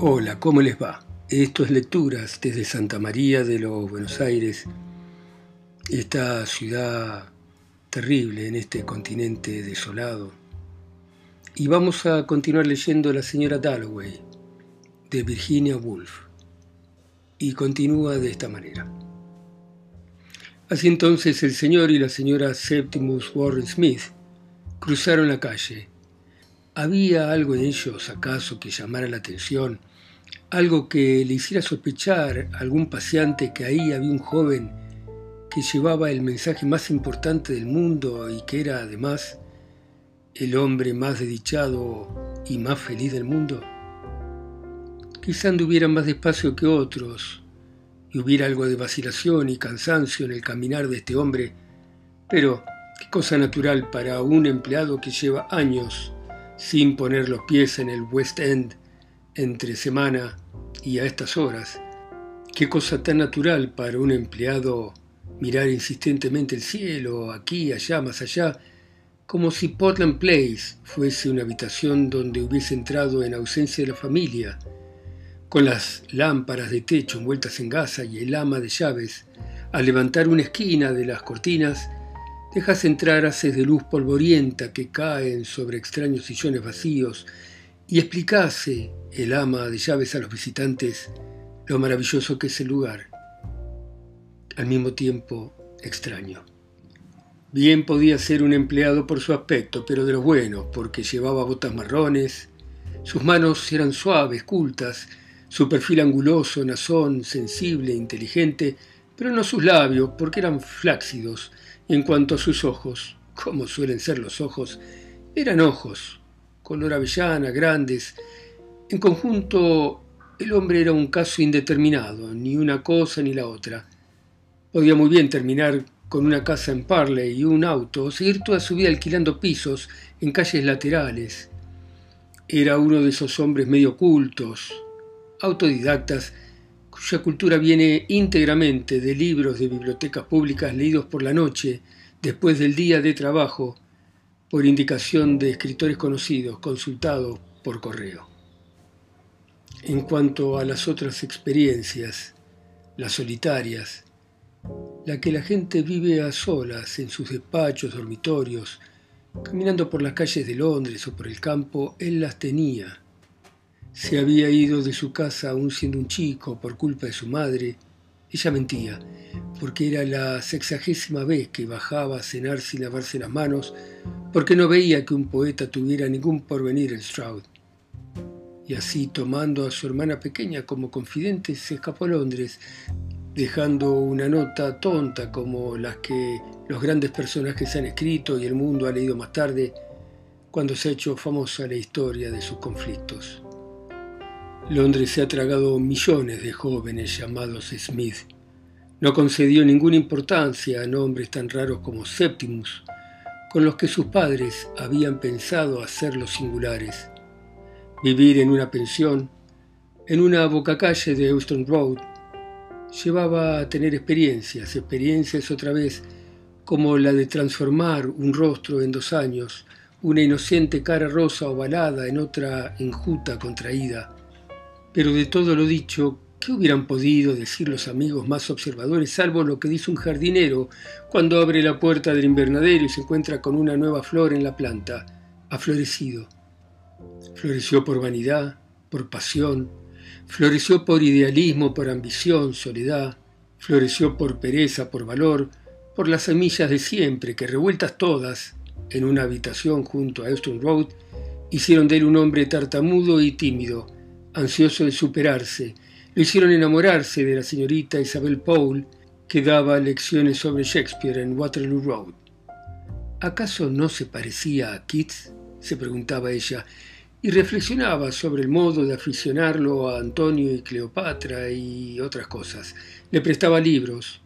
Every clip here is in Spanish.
Hola, ¿cómo les va? Esto es Lecturas desde Santa María de los Buenos Aires, esta ciudad terrible en este continente desolado. Y vamos a continuar leyendo La señora Dalloway de Virginia Woolf. Y continúa de esta manera. Así entonces el señor y la señora Septimus Warren Smith cruzaron la calle ¿Había algo en ellos, acaso, que llamara la atención? Algo que le hiciera sospechar a algún paseante que ahí había un joven que llevaba el mensaje más importante del mundo y que era además el hombre más desdichado y más feliz del mundo? Quizá anduviera más despacio que otros y hubiera algo de vacilación y cansancio en el caminar de este hombre, pero qué cosa natural para un empleado que lleva años sin poner los pies en el West End entre semana y a estas horas. Qué cosa tan natural para un empleado mirar insistentemente el cielo, aquí, allá, más allá, como si Portland Place fuese una habitación donde hubiese entrado en ausencia de la familia, con las lámparas de techo envueltas en gasa y el ama de llaves, al levantar una esquina de las cortinas, Dejas entrar haces de luz polvorienta que caen sobre extraños sillones vacíos y explicase el ama de llaves a los visitantes lo maravilloso que es el lugar, al mismo tiempo extraño. Bien podía ser un empleado por su aspecto, pero de los buenos, porque llevaba botas marrones, sus manos eran suaves, cultas, su perfil anguloso, nazón, sensible, inteligente, pero no sus labios, porque eran flácidos, en cuanto a sus ojos, como suelen ser los ojos, eran ojos, color avellana, grandes. En conjunto, el hombre era un caso indeterminado, ni una cosa ni la otra. Podía muy bien terminar con una casa en Parley y un auto, o seguir toda su vida alquilando pisos en calles laterales. Era uno de esos hombres medio cultos, autodidactas, cuya cultura viene íntegramente de libros de bibliotecas públicas leídos por la noche, después del día de trabajo, por indicación de escritores conocidos, consultados por correo. En cuanto a las otras experiencias, las solitarias, la que la gente vive a solas en sus despachos, dormitorios, caminando por las calles de Londres o por el campo, él las tenía. Se había ido de su casa aún siendo un chico por culpa de su madre, ella mentía, porque era la sexagésima vez que bajaba a cenar sin lavarse las manos, porque no veía que un poeta tuviera ningún porvenir en Stroud. Y así, tomando a su hermana pequeña como confidente, se escapó a Londres, dejando una nota tonta como las que los grandes personajes han escrito y el mundo ha leído más tarde, cuando se ha hecho famosa la historia de sus conflictos. Londres se ha tragado millones de jóvenes llamados Smith. No concedió ninguna importancia a nombres tan raros como Septimus, con los que sus padres habían pensado hacerlos singulares. Vivir en una pensión, en una bocacalle de Euston Road, llevaba a tener experiencias, experiencias otra vez como la de transformar un rostro en dos años, una inocente cara rosa ovalada en otra enjuta contraída, pero de todo lo dicho, ¿qué hubieran podido decir los amigos más observadores, salvo lo que dice un jardinero cuando abre la puerta del invernadero y se encuentra con una nueva flor en la planta? Ha florecido. Floreció por vanidad, por pasión, floreció por idealismo, por ambición, soledad, floreció por pereza, por valor, por las semillas de siempre que revueltas todas en una habitación junto a Euston Road hicieron de él un hombre tartamudo y tímido, ansioso de superarse, lo hicieron enamorarse de la señorita Isabel Paul, que daba lecciones sobre Shakespeare en Waterloo Road. ¿Acaso no se parecía a Keats? se preguntaba ella, y reflexionaba sobre el modo de aficionarlo a Antonio y Cleopatra y otras cosas. Le prestaba libros,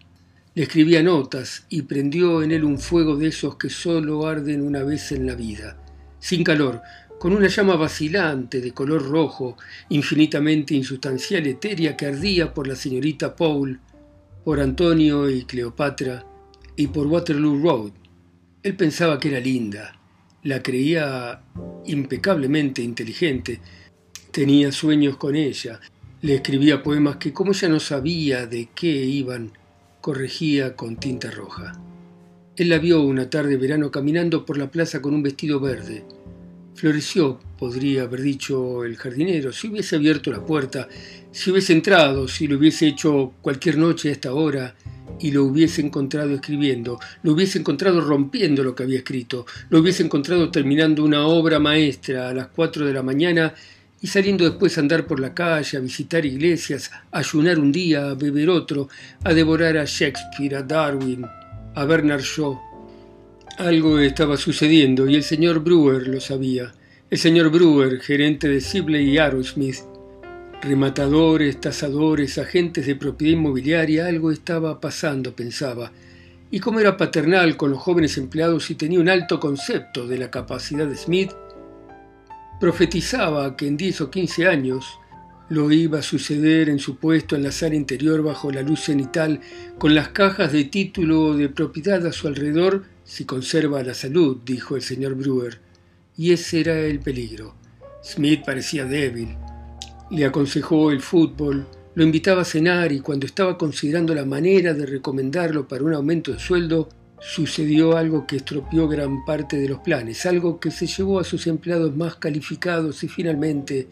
le escribía notas y prendió en él un fuego de esos que solo arden una vez en la vida, sin calor, con una llama vacilante de color rojo, infinitamente insustancial, etérea, que ardía por la señorita Paul, por Antonio y Cleopatra y por Waterloo Road. Él pensaba que era linda, la creía impecablemente inteligente, Tenía sueños con ella, le escribía poemas que como ella no sabía de qué iban, corregía con tinta roja. Él la vio una tarde de verano caminando por la plaza con un vestido verde. Floreció, podría haber dicho el jardinero, si hubiese abierto la puerta, si hubiese entrado, si lo hubiese hecho cualquier noche a esta hora y lo hubiese encontrado escribiendo, lo hubiese encontrado rompiendo lo que había escrito, lo hubiese encontrado terminando una obra maestra a las cuatro de la mañana y saliendo después a andar por la calle, a visitar iglesias, a ayunar un día, a beber otro, a devorar a Shakespeare, a Darwin, a Bernard Shaw. Algo estaba sucediendo y el señor Brewer lo sabía. El señor Brewer, gerente de Sibley y Arrowsmith, rematadores, tasadores, agentes de propiedad inmobiliaria, algo estaba pasando, pensaba. Y como era paternal con los jóvenes empleados y tenía un alto concepto de la capacidad de Smith, Profetizaba que en 10 o 15 años lo iba a suceder en su puesto en la sala interior bajo la luz cenital, con las cajas de título de propiedad a su alrededor, si conserva la salud, dijo el señor Brewer. Y ese era el peligro. Smith parecía débil. Le aconsejó el fútbol, lo invitaba a cenar y cuando estaba considerando la manera de recomendarlo para un aumento de sueldo, sucedió algo que estropeó gran parte de los planes, algo que se llevó a sus empleados más calificados y finalmente,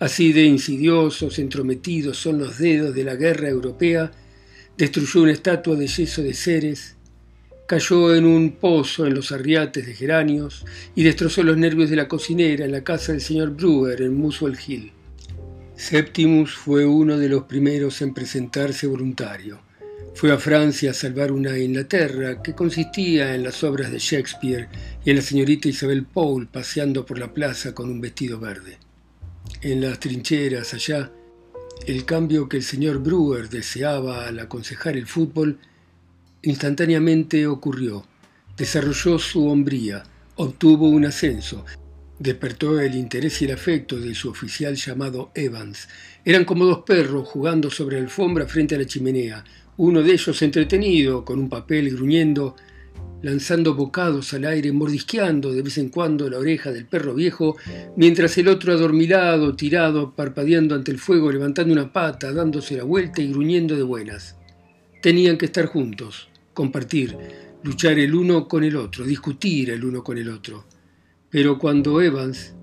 así de insidiosos, entrometidos son los dedos de la guerra europea, destruyó una estatua de yeso de Ceres, cayó en un pozo en los arriates de geranios y destrozó los nervios de la cocinera en la casa del señor Brewer en Muswell Hill. Septimus fue uno de los primeros en presentarse voluntario. Fue a Francia a salvar una Inglaterra que consistía en las obras de Shakespeare y en la señorita Isabel Paul paseando por la plaza con un vestido verde. En las trincheras allá, el cambio que el señor Brewer deseaba al aconsejar el fútbol instantáneamente ocurrió. Desarrolló su hombría, obtuvo un ascenso, despertó el interés y el afecto de su oficial llamado Evans. Eran como dos perros jugando sobre la alfombra frente a la chimenea, uno de ellos entretenido, con un papel gruñendo, lanzando bocados al aire, mordisqueando de vez en cuando la oreja del perro viejo, mientras el otro adormilado, tirado, parpadeando ante el fuego, levantando una pata, dándose la vuelta y gruñendo de buenas. Tenían que estar juntos, compartir, luchar el uno con el otro, discutir el uno con el otro. Pero cuando Evans,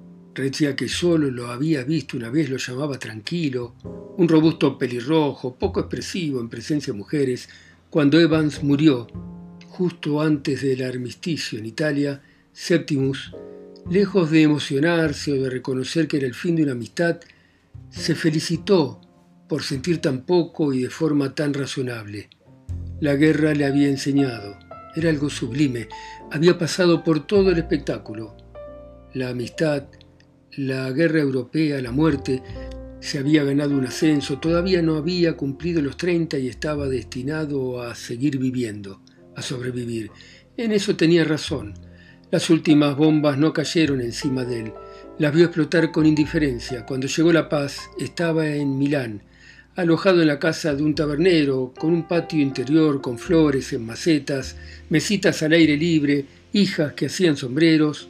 Decía que solo lo había visto una vez, lo llamaba tranquilo, un robusto pelirrojo, poco expresivo en presencia de mujeres. Cuando Evans murió, justo antes del armisticio en Italia, Septimus, lejos de emocionarse o de reconocer que era el fin de una amistad, se felicitó por sentir tan poco y de forma tan razonable. La guerra le había enseñado, era algo sublime, había pasado por todo el espectáculo. La amistad, la guerra europea, la muerte, se había ganado un ascenso, todavía no había cumplido los 30 y estaba destinado a seguir viviendo, a sobrevivir. En eso tenía razón. Las últimas bombas no cayeron encima de él. Las vio explotar con indiferencia. Cuando llegó la paz, estaba en Milán, alojado en la casa de un tabernero, con un patio interior con flores en macetas, mesitas al aire libre, hijas que hacían sombreros,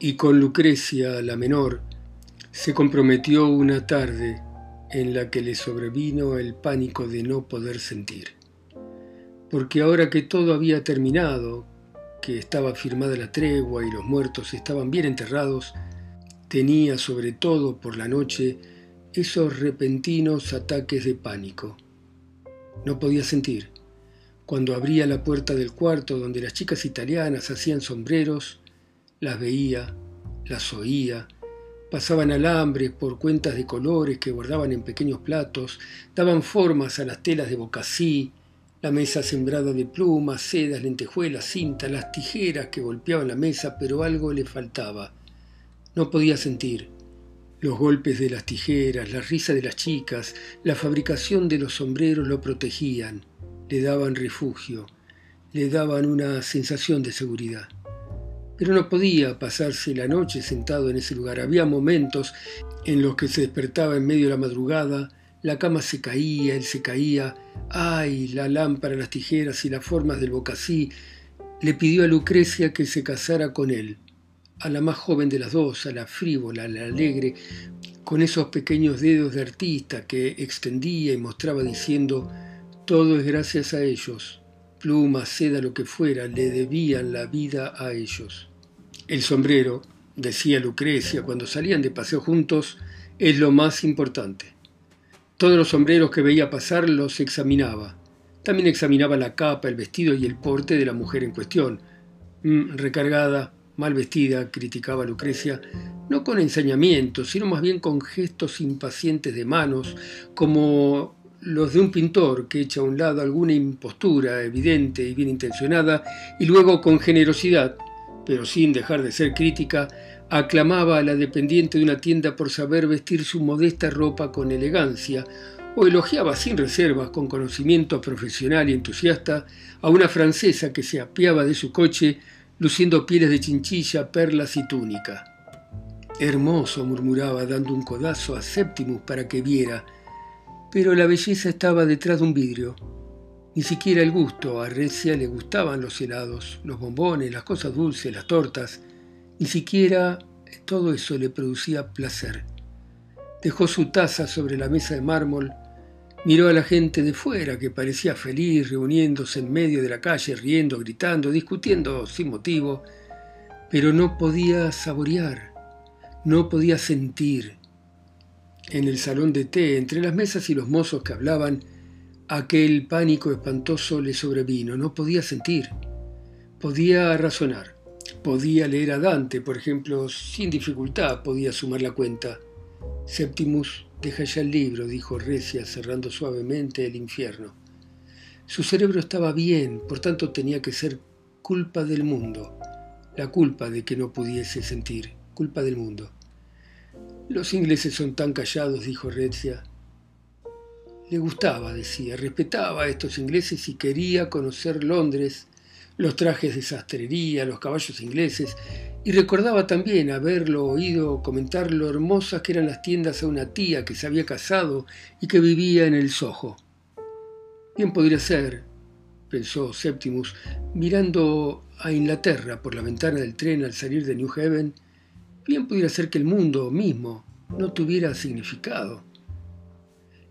y con Lucrecia, la menor, se comprometió una tarde en la que le sobrevino el pánico de no poder sentir. Porque ahora que todo había terminado, que estaba firmada la tregua y los muertos estaban bien enterrados, tenía sobre todo por la noche esos repentinos ataques de pánico. No podía sentir. Cuando abría la puerta del cuarto donde las chicas italianas hacían sombreros, las veía, las oía, pasaban alambres por cuentas de colores que guardaban en pequeños platos, daban formas a las telas de bocací, la mesa sembrada de plumas, sedas, lentejuelas, cinta, las tijeras que golpeaban la mesa, pero algo le faltaba. No podía sentir. Los golpes de las tijeras, la risa de las chicas, la fabricación de los sombreros lo protegían, le daban refugio, le daban una sensación de seguridad. Pero no podía pasarse la noche sentado en ese lugar. Había momentos en los que se despertaba en medio de la madrugada, la cama se caía, él se caía, ay, la lámpara, las tijeras y las formas del bocací. Le pidió a Lucrecia que se casara con él, a la más joven de las dos, a la frívola, a la alegre, con esos pequeños dedos de artista que extendía y mostraba diciendo, todo es gracias a ellos, pluma, seda, lo que fuera, le debían la vida a ellos. El sombrero, decía Lucrecia cuando salían de paseo juntos, es lo más importante. Todos los sombreros que veía pasar los examinaba. También examinaba la capa, el vestido y el porte de la mujer en cuestión. Mm, recargada, mal vestida, criticaba Lucrecia, no con ensañamiento, sino más bien con gestos impacientes de manos, como los de un pintor que echa a un lado alguna impostura evidente y bien intencionada, y luego con generosidad, pero sin dejar de ser crítica, aclamaba a la dependiente de una tienda por saber vestir su modesta ropa con elegancia, o elogiaba sin reservas, con conocimiento profesional y entusiasta, a una francesa que se apiaba de su coche luciendo pieles de chinchilla, perlas y túnica. Hermoso, murmuraba, dando un codazo a Septimus para que viera, pero la belleza estaba detrás de un vidrio. Ni siquiera el gusto, a Recia le gustaban los helados, los bombones, las cosas dulces, las tortas, ni siquiera todo eso le producía placer. Dejó su taza sobre la mesa de mármol, miró a la gente de fuera que parecía feliz reuniéndose en medio de la calle, riendo, gritando, discutiendo sin motivo, pero no podía saborear, no podía sentir. En el salón de té, entre las mesas y los mozos que hablaban, aquel pánico espantoso le sobrevino, no podía sentir, podía razonar, podía leer a Dante, por ejemplo, sin dificultad podía sumar la cuenta. Septimus Deja ya el libro, dijo Recia, cerrando suavemente el infierno. Su cerebro estaba bien, por tanto tenía que ser culpa del mundo, la culpa de que no pudiese sentir, culpa del mundo. Los ingleses son tan callados, dijo Recia. Le gustaba, decía, respetaba a estos ingleses y quería conocer Londres, los trajes de sastrería, los caballos ingleses, y recordaba también haberlo oído comentar lo hermosas que eran las tiendas a una tía que se había casado y que vivía en el Soho. Bien podría ser, pensó Septimus, mirando a Inglaterra por la ventana del tren al salir de New Haven, bien podría ser que el mundo mismo no tuviera significado.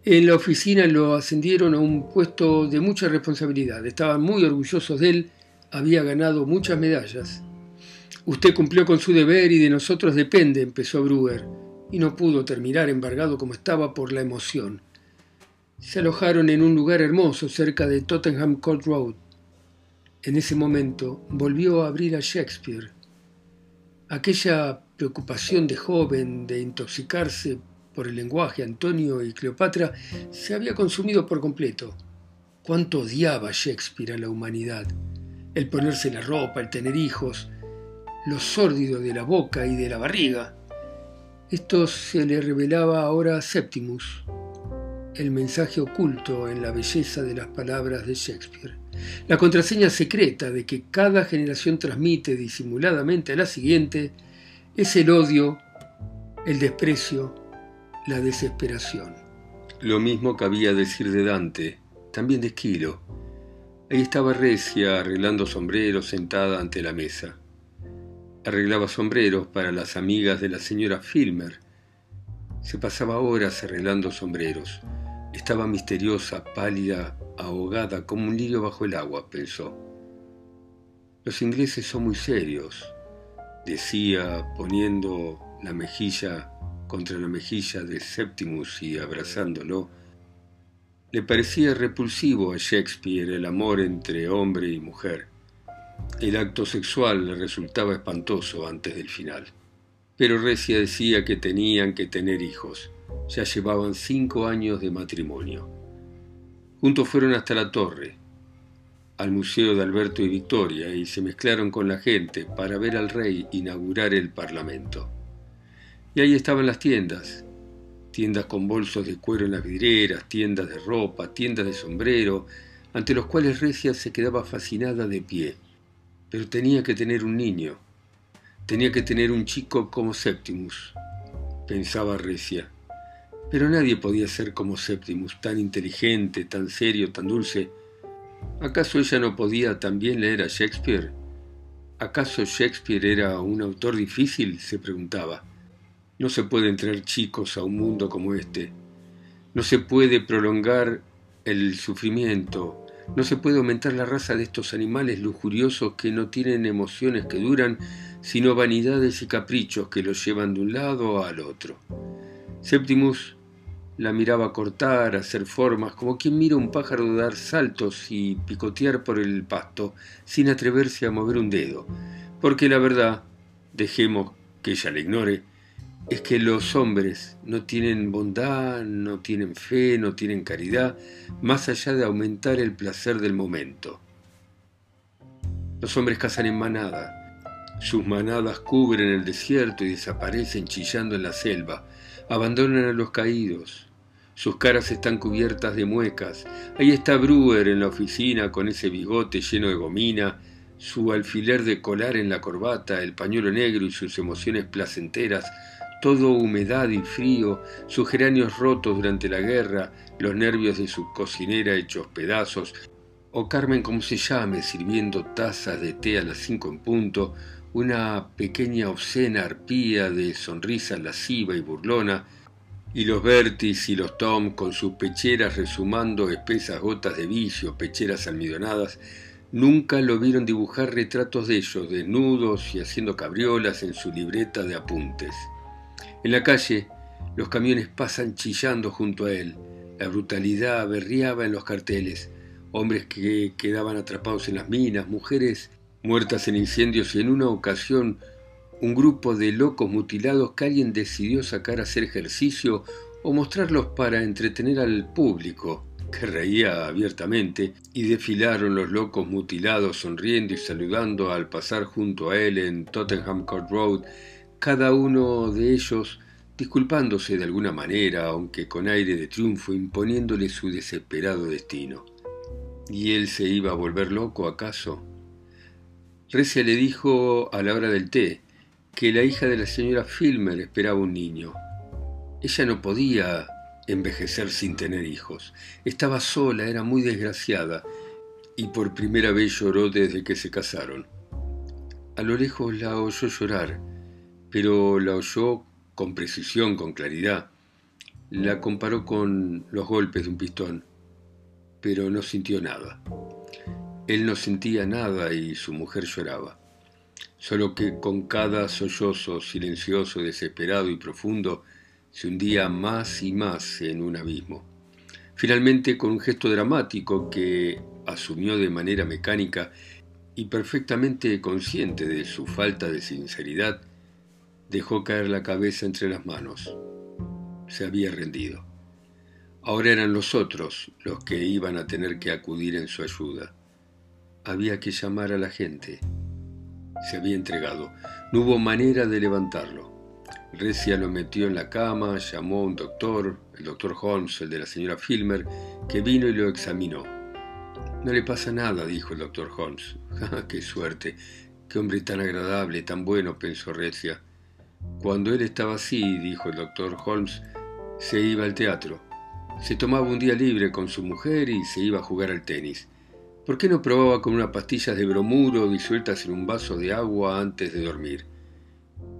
En la oficina lo ascendieron a un puesto de mucha responsabilidad. Estaban muy orgullosos de él, había ganado muchas medallas Usted cumplió con su deber y de nosotros depende, empezó Brewer, y no pudo terminar embargado como estaba por la emoción. Se alojaron en un lugar hermoso cerca de Tottenham Court Road. En ese momento volvió a abrir a Shakespeare. Aquella preocupación de joven de intoxicarse por el lenguaje Antonio y Cleopatra se había consumido por completo. Cuánto odiaba Shakespeare a la humanidad. El ponerse la ropa, el tener hijos, lo sórdido de la boca y de la barriga. Esto se le revelaba ahora a Septimus, el mensaje oculto en la belleza de las palabras de Shakespeare, la contraseña secreta de que cada generación transmite disimuladamente a la siguiente es el odio, el desprecio, la desesperación. Lo mismo cabía decir de Dante, también de Esquilo. Ahí estaba Recia arreglando sombreros sentada ante la mesa. Arreglaba sombreros para las amigas de la señora Filmer. Se pasaba horas arreglando sombreros. Estaba misteriosa, pálida, ahogada, como un lirio bajo el agua, pensó. Los ingleses son muy serios, decía, poniendo la mejilla contra la mejilla de Septimus y abrazándolo. Le parecía repulsivo a Shakespeare el amor entre hombre y mujer. El acto sexual le resultaba espantoso antes del final. Pero Recia decía que tenían que tener hijos. Ya llevaban cinco años de matrimonio. Juntos fueron hasta la torre, al Museo de Alberto y Victoria, y se mezclaron con la gente para ver al rey inaugurar el Parlamento. Y ahí estaban las tiendas, tiendas con bolsos de cuero en las vidrieras, tiendas de ropa, tiendas de sombrero, ante los cuales Recia se quedaba fascinada de pie pero tenía que tener un niño, tenía que tener un chico como Septimus, pensaba Recia. Pero nadie podía ser como Septimus, tan inteligente, tan serio, tan dulce. ¿Acaso ella no podía también leer a Shakespeare? ¿Acaso Shakespeare era un autor difícil? se preguntaba. No se pueden traer chicos a un mundo como este. No se puede prolongar el sufrimiento. No se puede aumentar la raza de estos animales lujuriosos que no tienen emociones que duran, sino vanidades y caprichos que los llevan de un lado al otro. Septimus la miraba cortar, hacer formas, como quien mira un pájaro dar saltos y picotear por el pasto, sin atreverse a mover un dedo. Porque la verdad, dejemos que ella la ignore, es que los hombres no tienen bondad, no tienen fe, no tienen caridad, más allá de aumentar el placer del momento. Los hombres cazan en manada. Sus manadas cubren el desierto y desaparecen chillando en la selva. Abandonan a los caídos. Sus caras están cubiertas de muecas. Ahí está Brewer en la oficina con ese bigote lleno de gomina, su alfiler de colar en la corbata, el pañuelo negro y sus emociones placenteras todo humedad y frío, sus geranios rotos durante la guerra, los nervios de su cocinera hechos pedazos, o Carmen como se llame, sirviendo tazas de té a las cinco en punto, una pequeña obscena arpía de sonrisa lasciva y burlona, y los Bertis y los Tom con sus pecheras resumando espesas gotas de vicio, pecheras almidonadas, nunca lo vieron dibujar retratos de ellos, desnudos y haciendo cabriolas en su libreta de apuntes. En la calle, los camiones pasan chillando junto a él. La brutalidad berriaba en los carteles. Hombres que quedaban atrapados en las minas, mujeres muertas en incendios y en una ocasión un grupo de locos mutilados que alguien decidió sacar a hacer ejercicio o mostrarlos para entretener al público, que reía abiertamente, y desfilaron los locos mutilados sonriendo y saludando al pasar junto a él en Tottenham Court Road cada uno de ellos disculpándose de alguna manera, aunque con aire de triunfo, imponiéndole su desesperado destino. ¿Y él se iba a volver loco acaso? Recia le dijo a la hora del té que la hija de la señora Filmer esperaba un niño. Ella no podía envejecer sin tener hijos. Estaba sola, era muy desgraciada, y por primera vez lloró desde que se casaron. A lo lejos la oyó llorar pero la oyó con precisión, con claridad. La comparó con los golpes de un pistón, pero no sintió nada. Él no sentía nada y su mujer lloraba. Solo que con cada sollozo silencioso, desesperado y profundo, se hundía más y más en un abismo. Finalmente, con un gesto dramático que asumió de manera mecánica y perfectamente consciente de su falta de sinceridad, Dejó caer la cabeza entre las manos. Se había rendido. Ahora eran los otros los que iban a tener que acudir en su ayuda. Había que llamar a la gente. Se había entregado. No hubo manera de levantarlo. Recia lo metió en la cama, llamó a un doctor, el doctor Holmes, el de la señora Filmer, que vino y lo examinó. No le pasa nada, dijo el doctor Holmes. ¡Qué suerte! ¡Qué hombre tan agradable, tan bueno! pensó Recia. Cuando él estaba así, dijo el doctor Holmes, se iba al teatro. Se tomaba un día libre con su mujer y se iba a jugar al tenis. ¿Por qué no probaba con unas pastillas de bromuro disueltas en un vaso de agua antes de dormir?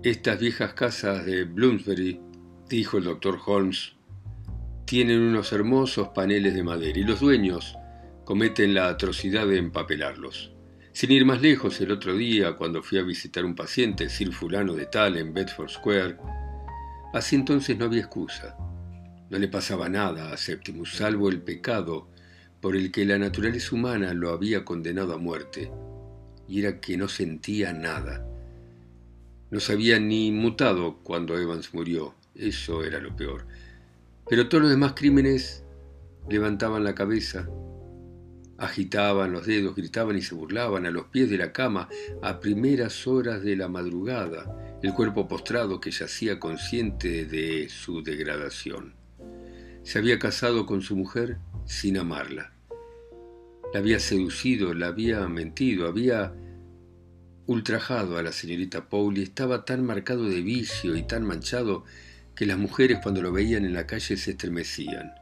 Estas viejas casas de Bloomsbury, dijo el doctor Holmes, tienen unos hermosos paneles de madera y los dueños cometen la atrocidad de empapelarlos. Sin ir más lejos, el otro día, cuando fui a visitar un paciente, Sir Fulano de Tal, en Bedford Square, así entonces no había excusa. No le pasaba nada a Septimus, salvo el pecado por el que la naturaleza humana lo había condenado a muerte, y era que no sentía nada. No se había ni mutado cuando Evans murió, eso era lo peor. Pero todos los demás crímenes levantaban la cabeza, Agitaban los dedos, gritaban y se burlaban a los pies de la cama a primeras horas de la madrugada, el cuerpo postrado que yacía consciente de su degradación. Se había casado con su mujer sin amarla. La había seducido, la había mentido, había ultrajado a la señorita Paul y estaba tan marcado de vicio y tan manchado que las mujeres cuando lo veían en la calle se estremecían.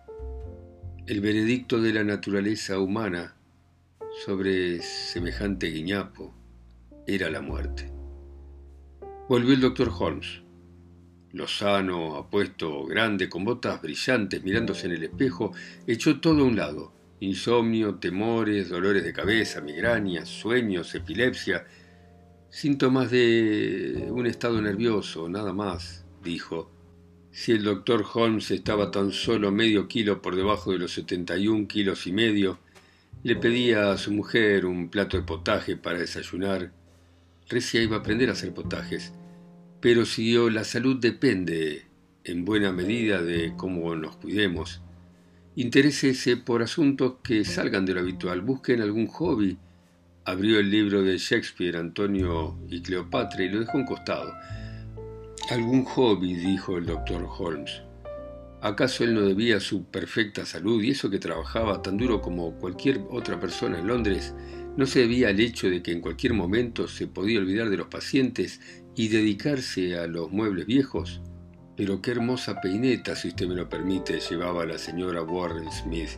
El veredicto de la naturaleza humana sobre semejante guiñapo era la muerte. Volvió el doctor Holmes. Lozano, apuesto, grande, con botas brillantes, mirándose en el espejo, echó todo a un lado. Insomnio, temores, dolores de cabeza, migrañas, sueños, epilepsia, síntomas de un estado nervioso, nada más, dijo. Si el doctor Holmes estaba tan solo medio kilo por debajo de los 71 kilos y medio, le pedía a su mujer un plato de potaje para desayunar. Recia iba a aprender a hacer potajes pero si la salud depende en buena medida de cómo nos cuidemos, interésese por asuntos que salgan de lo habitual, busquen algún hobby. Abrió el libro de Shakespeare, Antonio y Cleopatra y lo dejó a un costado. Algún hobby, dijo el doctor Holmes. ¿Acaso él no debía su perfecta salud y eso que trabajaba tan duro como cualquier otra persona en Londres no se debía al hecho de que en cualquier momento se podía olvidar de los pacientes y dedicarse a los muebles viejos. Pero qué hermosa peineta, si usted me lo permite, llevaba la señora Warren Smith.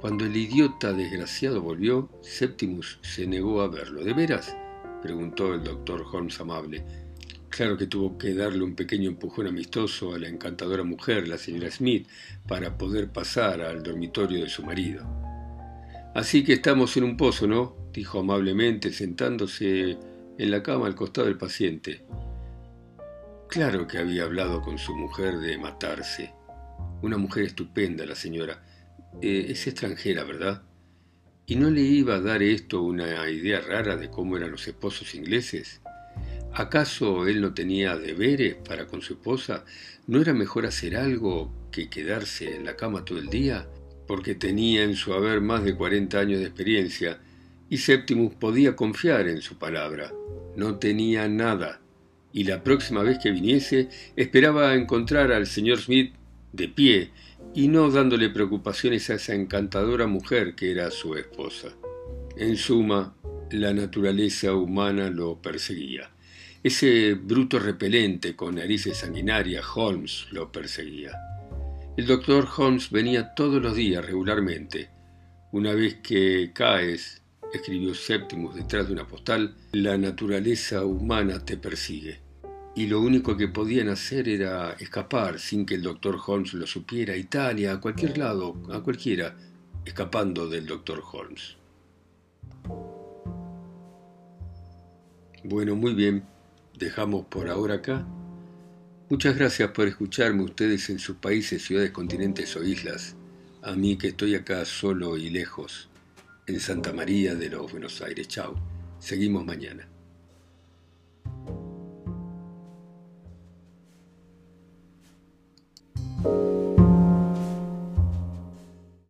Cuando el idiota desgraciado volvió, Septimus se negó a verlo. ¿De veras? preguntó el doctor Holmes amable. Claro que tuvo que darle un pequeño empujón amistoso a la encantadora mujer, la señora Smith, para poder pasar al dormitorio de su marido. Así que estamos en un pozo, ¿no? dijo amablemente, sentándose en la cama al costado del paciente. Claro que había hablado con su mujer de matarse. Una mujer estupenda, la señora. Eh, es extranjera, ¿verdad? ¿Y no le iba a dar esto una idea rara de cómo eran los esposos ingleses? ¿Acaso él no tenía deberes para con su esposa? ¿No era mejor hacer algo que quedarse en la cama todo el día? Porque tenía en su haber más de 40 años de experiencia y Septimus podía confiar en su palabra. No tenía nada, y la próxima vez que viniese esperaba encontrar al señor Smith de pie y no dándole preocupaciones a esa encantadora mujer que era su esposa. En suma, la naturaleza humana lo perseguía. Ese bruto repelente con narices sanguinarias, Holmes, lo perseguía. El doctor Holmes venía todos los días regularmente. Una vez que Caes escribió Septimus detrás de una postal, la naturaleza humana te persigue. Y lo único que podían hacer era escapar sin que el doctor Holmes lo supiera, a Italia, a cualquier lado, a cualquiera, escapando del doctor Holmes. Bueno, muy bien, dejamos por ahora acá. Muchas gracias por escucharme ustedes en sus países, ciudades, continentes o islas. A mí que estoy acá solo y lejos en Santa María de los Buenos Aires. Chao. Seguimos mañana.